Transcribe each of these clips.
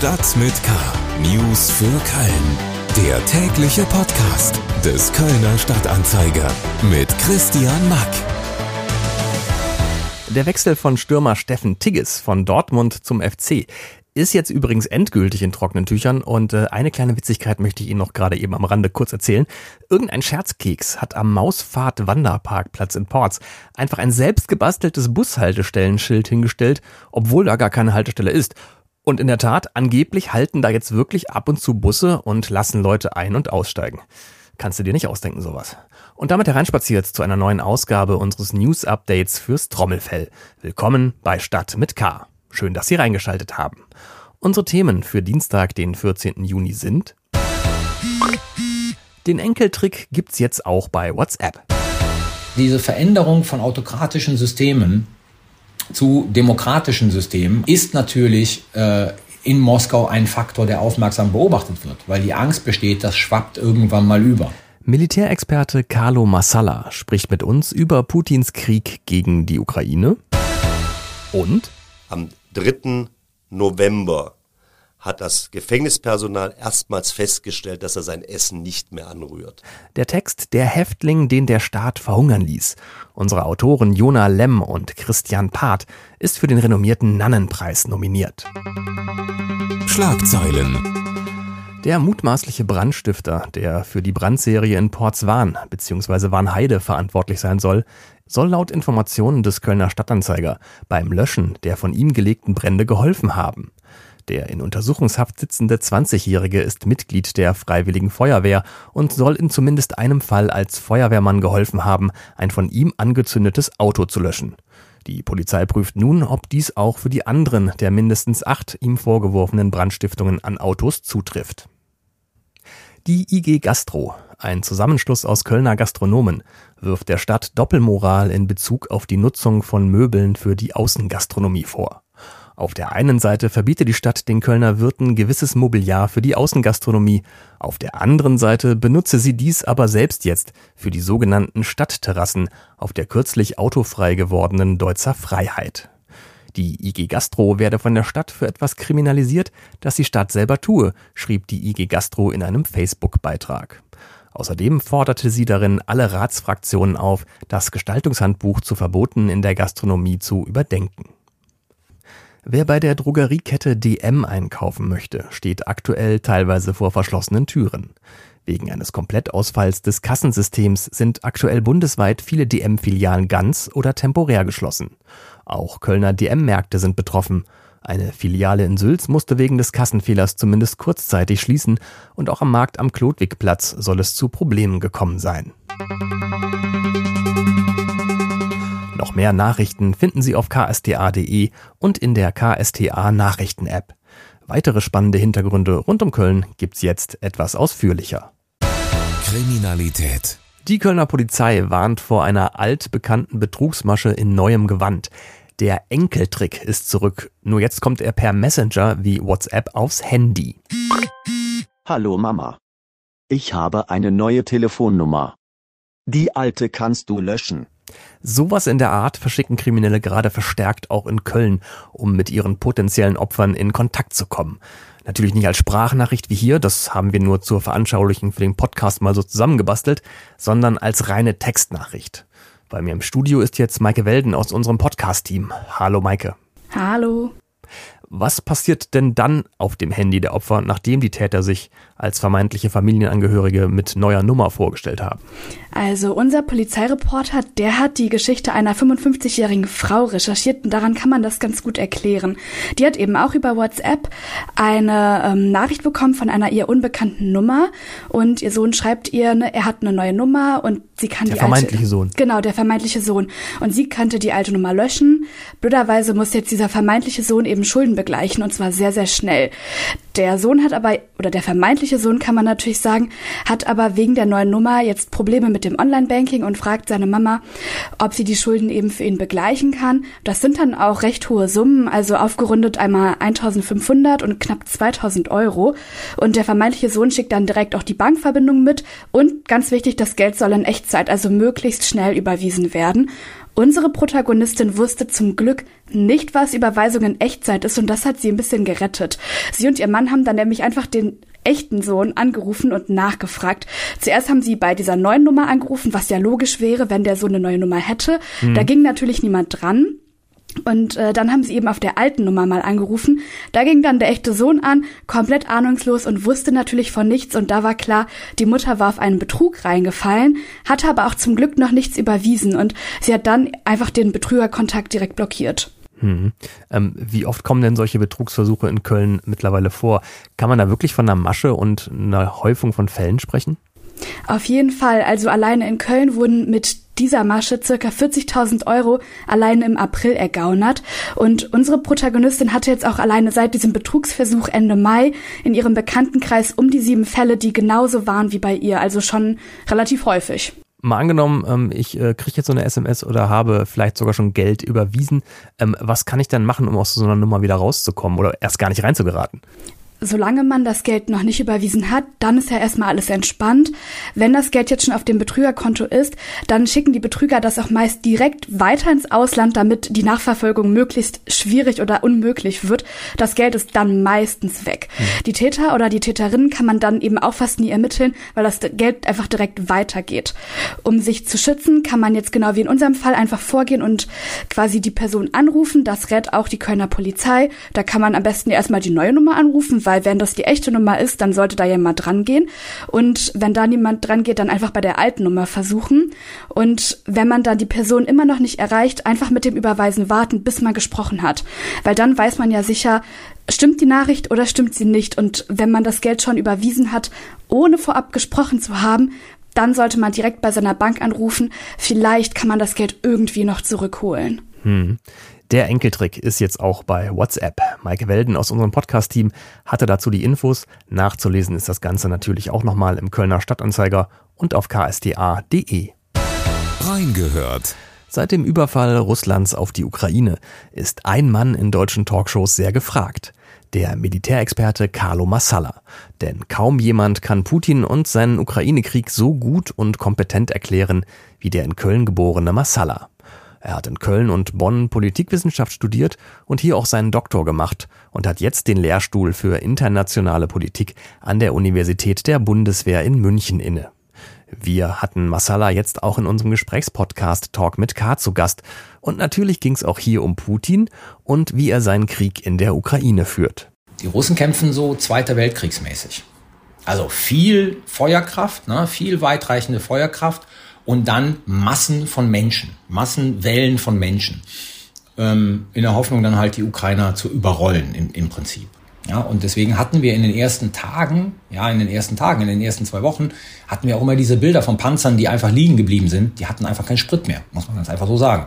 Stadt mit K. News für Köln. Der tägliche Podcast des Kölner Stadtanzeiger mit Christian Mack. Der Wechsel von Stürmer Steffen Tigges von Dortmund zum FC ist jetzt übrigens endgültig in trockenen Tüchern und äh, eine kleine Witzigkeit möchte ich Ihnen noch gerade eben am Rande kurz erzählen. Irgendein Scherzkeks hat am Mausfahrt Wanderparkplatz in Ports einfach ein selbst gebasteltes Bushaltestellenschild hingestellt, obwohl da gar keine Haltestelle ist. Und in der Tat, angeblich halten da jetzt wirklich ab und zu Busse und lassen Leute ein- und aussteigen. Kannst du dir nicht ausdenken, sowas. Und damit hereinspaziert zu einer neuen Ausgabe unseres News-Updates fürs Trommelfell. Willkommen bei Stadt mit K. Schön, dass Sie reingeschaltet haben. Unsere Themen für Dienstag, den 14. Juni sind Den Enkeltrick gibt's jetzt auch bei WhatsApp. Diese Veränderung von autokratischen Systemen zu demokratischen Systemen ist natürlich äh, in Moskau ein Faktor, der aufmerksam beobachtet wird, weil die Angst besteht, das schwappt irgendwann mal über. Militärexperte Carlo Massala spricht mit uns über Putins Krieg gegen die Ukraine und am 3. November hat das Gefängnispersonal erstmals festgestellt, dass er sein Essen nicht mehr anrührt. Der Text Der Häftling, den der Staat verhungern ließ. Unsere Autoren Jona Lemm und Christian Part ist für den renommierten Nannenpreis nominiert. Schlagzeilen. Der mutmaßliche Brandstifter, der für die Brandserie in Portswan bzw. Warnheide verantwortlich sein soll, soll laut Informationen des Kölner Stadtanzeiger beim Löschen der von ihm gelegten Brände geholfen haben. Der in Untersuchungshaft sitzende 20-Jährige ist Mitglied der Freiwilligen Feuerwehr und soll in zumindest einem Fall als Feuerwehrmann geholfen haben, ein von ihm angezündetes Auto zu löschen. Die Polizei prüft nun, ob dies auch für die anderen der mindestens acht ihm vorgeworfenen Brandstiftungen an Autos zutrifft. Die IG Gastro, ein Zusammenschluss aus Kölner Gastronomen, wirft der Stadt Doppelmoral in Bezug auf die Nutzung von Möbeln für die Außengastronomie vor. Auf der einen Seite verbietet die Stadt den Kölner Wirten gewisses Mobiliar für die Außengastronomie, auf der anderen Seite benutze sie dies aber selbst jetzt für die sogenannten Stadtterrassen auf der kürzlich autofrei gewordenen Deutzer Freiheit. Die IG Gastro werde von der Stadt für etwas kriminalisiert, das die Stadt selber tue, schrieb die IG Gastro in einem Facebook-Beitrag. Außerdem forderte sie darin alle Ratsfraktionen auf, das Gestaltungshandbuch zu Verboten in der Gastronomie zu überdenken. Wer bei der Drogeriekette DM einkaufen möchte, steht aktuell teilweise vor verschlossenen Türen. Wegen eines Komplettausfalls des Kassensystems sind aktuell bundesweit viele DM-Filialen ganz oder temporär geschlossen. Auch Kölner DM-Märkte sind betroffen. Eine Filiale in Sülz musste wegen des Kassenfehlers zumindest kurzzeitig schließen und auch am Markt am Klotwigplatz soll es zu Problemen gekommen sein. Noch mehr Nachrichten finden Sie auf ksta.de und in der KSTA Nachrichten App. Weitere spannende Hintergründe rund um Köln gibt's jetzt etwas ausführlicher. Kriminalität. Die Kölner Polizei warnt vor einer altbekannten Betrugsmasche in neuem Gewand. Der Enkeltrick ist zurück. Nur jetzt kommt er per Messenger wie WhatsApp aufs Handy. Hallo Mama. Ich habe eine neue Telefonnummer. Die alte kannst du löschen. Sowas in der Art verschicken Kriminelle gerade verstärkt auch in Köln, um mit ihren potenziellen Opfern in Kontakt zu kommen. Natürlich nicht als Sprachnachricht wie hier, das haben wir nur zur Veranschaulichung für den Podcast mal so zusammengebastelt, sondern als reine Textnachricht. Bei mir im Studio ist jetzt Maike Welden aus unserem Podcast-Team. Hallo Maike. Hallo. Was passiert denn dann auf dem Handy der Opfer, nachdem die Täter sich als vermeintliche Familienangehörige mit neuer Nummer vorgestellt haben? Also unser Polizeireporter, der hat die Geschichte einer 55-jährigen Frau recherchiert und daran kann man das ganz gut erklären. Die hat eben auch über WhatsApp eine ähm, Nachricht bekommen von einer ihr unbekannten Nummer und ihr Sohn schreibt ihr, ne, er hat eine neue Nummer und sie kann der die vermeintliche alte, Sohn. Genau, der vermeintliche Sohn. Und sie kannte die alte Nummer löschen. Blöderweise muss jetzt dieser vermeintliche Sohn eben Schulden begleichen und zwar sehr, sehr schnell. Der Sohn hat aber, oder der vermeintliche Sohn kann man natürlich sagen, hat aber wegen der neuen Nummer jetzt Probleme mit dem Online-Banking und fragt seine Mama, ob sie die Schulden eben für ihn begleichen kann. Das sind dann auch recht hohe Summen, also aufgerundet einmal 1500 und knapp 2000 Euro. Und der vermeintliche Sohn schickt dann direkt auch die Bankverbindung mit und ganz wichtig, das Geld soll in Echtzeit, also möglichst schnell überwiesen werden. Unsere Protagonistin wusste zum Glück nicht, was Überweisung in Echtzeit ist und das hat sie ein bisschen gerettet. Sie und ihr Mann haben dann nämlich einfach den echten Sohn angerufen und nachgefragt. Zuerst haben sie bei dieser neuen Nummer angerufen, was ja logisch wäre, wenn der Sohn eine neue Nummer hätte. Mhm. Da ging natürlich niemand dran. Und äh, dann haben sie eben auf der alten Nummer mal angerufen. Da ging dann der echte Sohn an, komplett ahnungslos und wusste natürlich von nichts. Und da war klar, die Mutter war auf einen Betrug reingefallen, hatte aber auch zum Glück noch nichts überwiesen. Und sie hat dann einfach den Betrügerkontakt direkt blockiert. Hm. Ähm, wie oft kommen denn solche Betrugsversuche in Köln mittlerweile vor? Kann man da wirklich von einer Masche und einer Häufung von Fällen sprechen? Auf jeden Fall. Also alleine in Köln wurden mit dieser Masche circa 40.000 Euro alleine im April ergaunert. Und unsere Protagonistin hatte jetzt auch alleine seit diesem Betrugsversuch Ende Mai in ihrem Bekanntenkreis um die sieben Fälle, die genauso waren wie bei ihr. Also schon relativ häufig. Mal angenommen, ähm, ich äh, kriege jetzt so eine SMS oder habe vielleicht sogar schon Geld überwiesen. Ähm, was kann ich dann machen, um aus so einer Nummer wieder rauszukommen oder erst gar nicht reinzugeraten? Solange man das Geld noch nicht überwiesen hat, dann ist ja erstmal alles entspannt. Wenn das Geld jetzt schon auf dem Betrügerkonto ist, dann schicken die Betrüger das auch meist direkt weiter ins Ausland, damit die Nachverfolgung möglichst schwierig oder unmöglich wird. Das Geld ist dann meistens weg. Mhm. Die Täter oder die Täterinnen kann man dann eben auch fast nie ermitteln, weil das Geld einfach direkt weitergeht. Um sich zu schützen, kann man jetzt genau wie in unserem Fall einfach vorgehen und quasi die Person anrufen. Das rät auch die Kölner Polizei. Da kann man am besten erstmal die neue Nummer anrufen, weil wenn das die echte Nummer ist, dann sollte da jemand dran gehen. Und wenn da niemand dran geht, dann einfach bei der alten Nummer versuchen. Und wenn man dann die Person immer noch nicht erreicht, einfach mit dem Überweisen warten, bis man gesprochen hat. Weil dann weiß man ja sicher, stimmt die Nachricht oder stimmt sie nicht. Und wenn man das Geld schon überwiesen hat, ohne vorab gesprochen zu haben, dann sollte man direkt bei seiner Bank anrufen. Vielleicht kann man das Geld irgendwie noch zurückholen. Hm. Der Enkeltrick ist jetzt auch bei WhatsApp. Maike Welden aus unserem Podcast-Team hatte dazu die Infos. Nachzulesen ist das Ganze natürlich auch nochmal im Kölner Stadtanzeiger und auf ksda.de. Reingehört. Seit dem Überfall Russlands auf die Ukraine ist ein Mann in deutschen Talkshows sehr gefragt. Der Militärexperte Carlo Massala. Denn kaum jemand kann Putin und seinen Ukraine-Krieg so gut und kompetent erklären wie der in Köln geborene Massala. Er hat in Köln und Bonn Politikwissenschaft studiert und hier auch seinen Doktor gemacht und hat jetzt den Lehrstuhl für internationale Politik an der Universität der Bundeswehr in München inne. Wir hatten Masala jetzt auch in unserem Gesprächspodcast Talk mit K zu Gast. Und natürlich ging es auch hier um Putin und wie er seinen Krieg in der Ukraine führt. Die Russen kämpfen so Zweiter Weltkriegsmäßig. Also viel Feuerkraft, ne, viel weitreichende Feuerkraft und dann Massen von Menschen, Massenwellen von Menschen, ähm, in der Hoffnung dann halt die Ukrainer zu überrollen im, im Prinzip. Ja, und deswegen hatten wir in den ersten Tagen, ja, in den ersten Tagen, in den ersten zwei Wochen, hatten wir auch immer diese Bilder von Panzern, die einfach liegen geblieben sind. Die hatten einfach keinen Sprit mehr, muss man ganz einfach so sagen.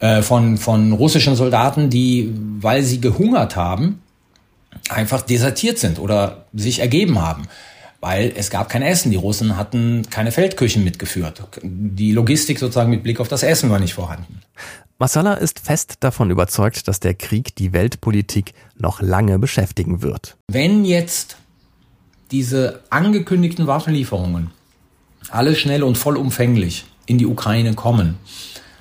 Äh, von, von russischen Soldaten, die, weil sie gehungert haben, einfach desertiert sind oder sich ergeben haben weil es gab kein Essen. Die Russen hatten keine Feldküchen mitgeführt. Die Logistik sozusagen mit Blick auf das Essen war nicht vorhanden. Masala ist fest davon überzeugt, dass der Krieg die Weltpolitik noch lange beschäftigen wird. Wenn jetzt diese angekündigten Waffenlieferungen alle schnell und vollumfänglich in die Ukraine kommen,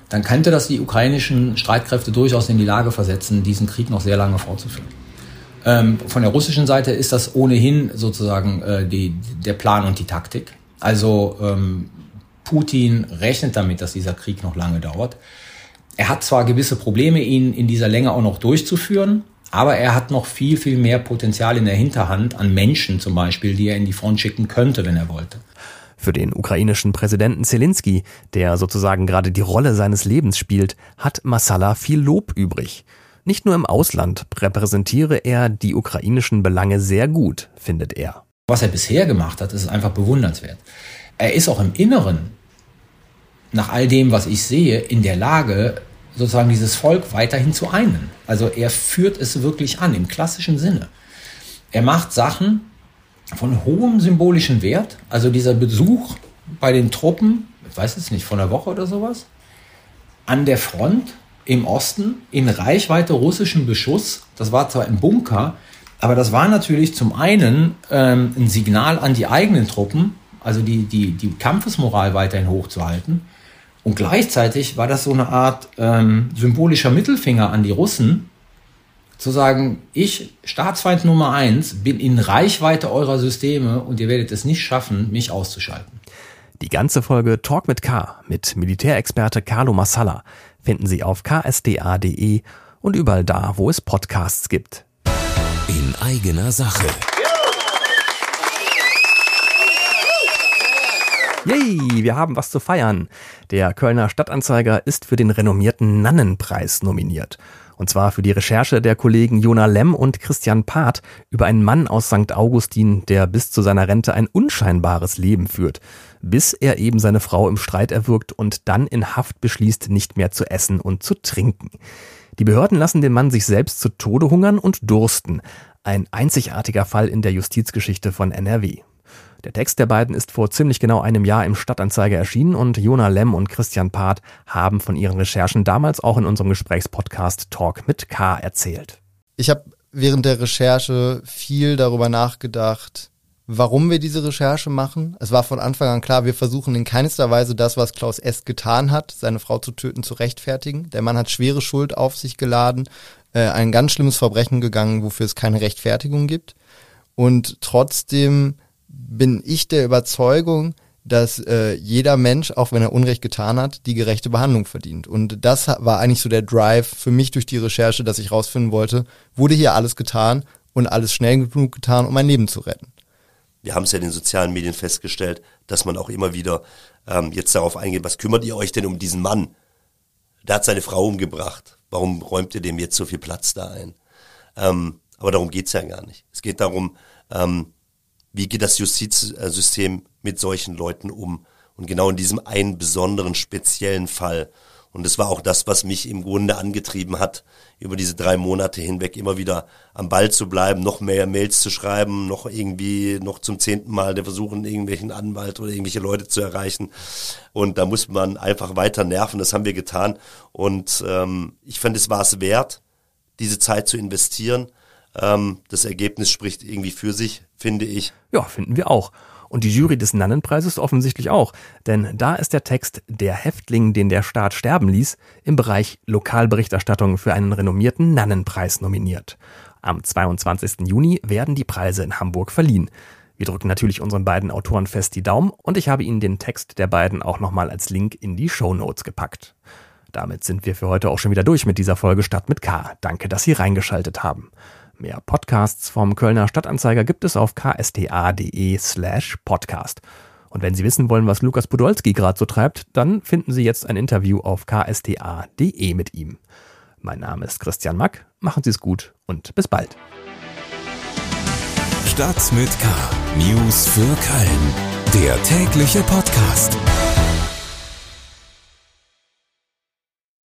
dann könnte das die ukrainischen Streitkräfte durchaus in die Lage versetzen, diesen Krieg noch sehr lange fortzuführen. Ähm, von der russischen Seite ist das ohnehin sozusagen äh, die, der Plan und die Taktik. Also ähm, Putin rechnet damit, dass dieser Krieg noch lange dauert. Er hat zwar gewisse Probleme, ihn in dieser Länge auch noch durchzuführen, aber er hat noch viel, viel mehr Potenzial in der Hinterhand an Menschen zum Beispiel, die er in die Front schicken könnte, wenn er wollte. Für den ukrainischen Präsidenten Zelensky, der sozusagen gerade die Rolle seines Lebens spielt, hat Masala viel Lob übrig. Nicht nur im Ausland repräsentiere er die ukrainischen Belange sehr gut, findet er. Was er bisher gemacht hat, ist einfach bewundernswert. Er ist auch im Inneren, nach all dem, was ich sehe, in der Lage, sozusagen dieses Volk weiterhin zu einen. Also er führt es wirklich an, im klassischen Sinne. Er macht Sachen von hohem symbolischen Wert. Also dieser Besuch bei den Truppen, ich weiß es nicht, von einer Woche oder sowas, an der Front, im Osten in Reichweite russischen Beschuss. Das war zwar im Bunker, aber das war natürlich zum einen ähm, ein Signal an die eigenen Truppen, also die, die, die Kampfesmoral weiterhin hochzuhalten. Und gleichzeitig war das so eine Art ähm, symbolischer Mittelfinger an die Russen, zu sagen, ich, Staatsfeind Nummer eins, bin in Reichweite eurer Systeme und ihr werdet es nicht schaffen, mich auszuschalten. Die ganze Folge Talk mit K mit Militärexperte Carlo Massala finden Sie auf ksda.de und überall da, wo es Podcasts gibt. In eigener Sache. Yay, wir haben was zu feiern. Der Kölner Stadtanzeiger ist für den renommierten Nannenpreis nominiert. Und zwar für die Recherche der Kollegen Jona Lemm und Christian Part über einen Mann aus St. Augustin, der bis zu seiner Rente ein unscheinbares Leben führt, bis er eben seine Frau im Streit erwürgt und dann in Haft beschließt, nicht mehr zu essen und zu trinken. Die Behörden lassen den Mann sich selbst zu Tode hungern und dursten. Ein einzigartiger Fall in der Justizgeschichte von NRW. Der Text der beiden ist vor ziemlich genau einem Jahr im Stadtanzeiger erschienen und Jona Lemm und Christian Part haben von ihren Recherchen damals auch in unserem Gesprächspodcast Talk mit K erzählt. Ich habe während der Recherche viel darüber nachgedacht, warum wir diese Recherche machen. Es war von Anfang an klar, wir versuchen in keinster Weise das, was Klaus S. getan hat, seine Frau zu töten, zu rechtfertigen. Der Mann hat schwere Schuld auf sich geladen, äh, ein ganz schlimmes Verbrechen gegangen, wofür es keine Rechtfertigung gibt. Und trotzdem bin ich der Überzeugung, dass äh, jeder Mensch, auch wenn er Unrecht getan hat, die gerechte Behandlung verdient. Und das war eigentlich so der Drive für mich durch die Recherche, dass ich rausfinden wollte, wurde hier alles getan und alles schnell genug getan, um mein Leben zu retten. Wir haben es ja in den sozialen Medien festgestellt, dass man auch immer wieder ähm, jetzt darauf eingeht, was kümmert ihr euch denn um diesen Mann? Der hat seine Frau umgebracht. Warum räumt ihr dem jetzt so viel Platz da ein? Ähm, aber darum geht's ja gar nicht. Es geht darum, ähm, wie geht das Justizsystem mit solchen Leuten um? Und genau in diesem einen besonderen, speziellen Fall. Und das war auch das, was mich im Grunde angetrieben hat, über diese drei Monate hinweg immer wieder am Ball zu bleiben, noch mehr Mails zu schreiben, noch irgendwie, noch zum zehnten Mal der versuchen, irgendwelchen Anwalt oder irgendwelche Leute zu erreichen. Und da muss man einfach weiter nerven. Das haben wir getan. Und ähm, ich fand, es war es wert, diese Zeit zu investieren. Ähm, das Ergebnis spricht irgendwie für sich, finde ich. Ja, finden wir auch. Und die Jury des Nannenpreises offensichtlich auch. Denn da ist der Text Der Häftling, den der Staat sterben ließ, im Bereich Lokalberichterstattung für einen renommierten Nannenpreis nominiert. Am 22. Juni werden die Preise in Hamburg verliehen. Wir drücken natürlich unseren beiden Autoren fest die Daumen und ich habe Ihnen den Text der beiden auch nochmal als Link in die Show Notes gepackt. Damit sind wir für heute auch schon wieder durch mit dieser Folge Stadt mit K. Danke, dass Sie reingeschaltet haben. Mehr Podcasts vom Kölner Stadtanzeiger gibt es auf ksta.de slash podcast. Und wenn Sie wissen wollen, was Lukas Podolski gerade so treibt, dann finden Sie jetzt ein Interview auf ksta.de mit ihm. Mein Name ist Christian Mack, machen Sie es gut und bis bald. Stadt mit K. News für Köln. Der tägliche Podcast.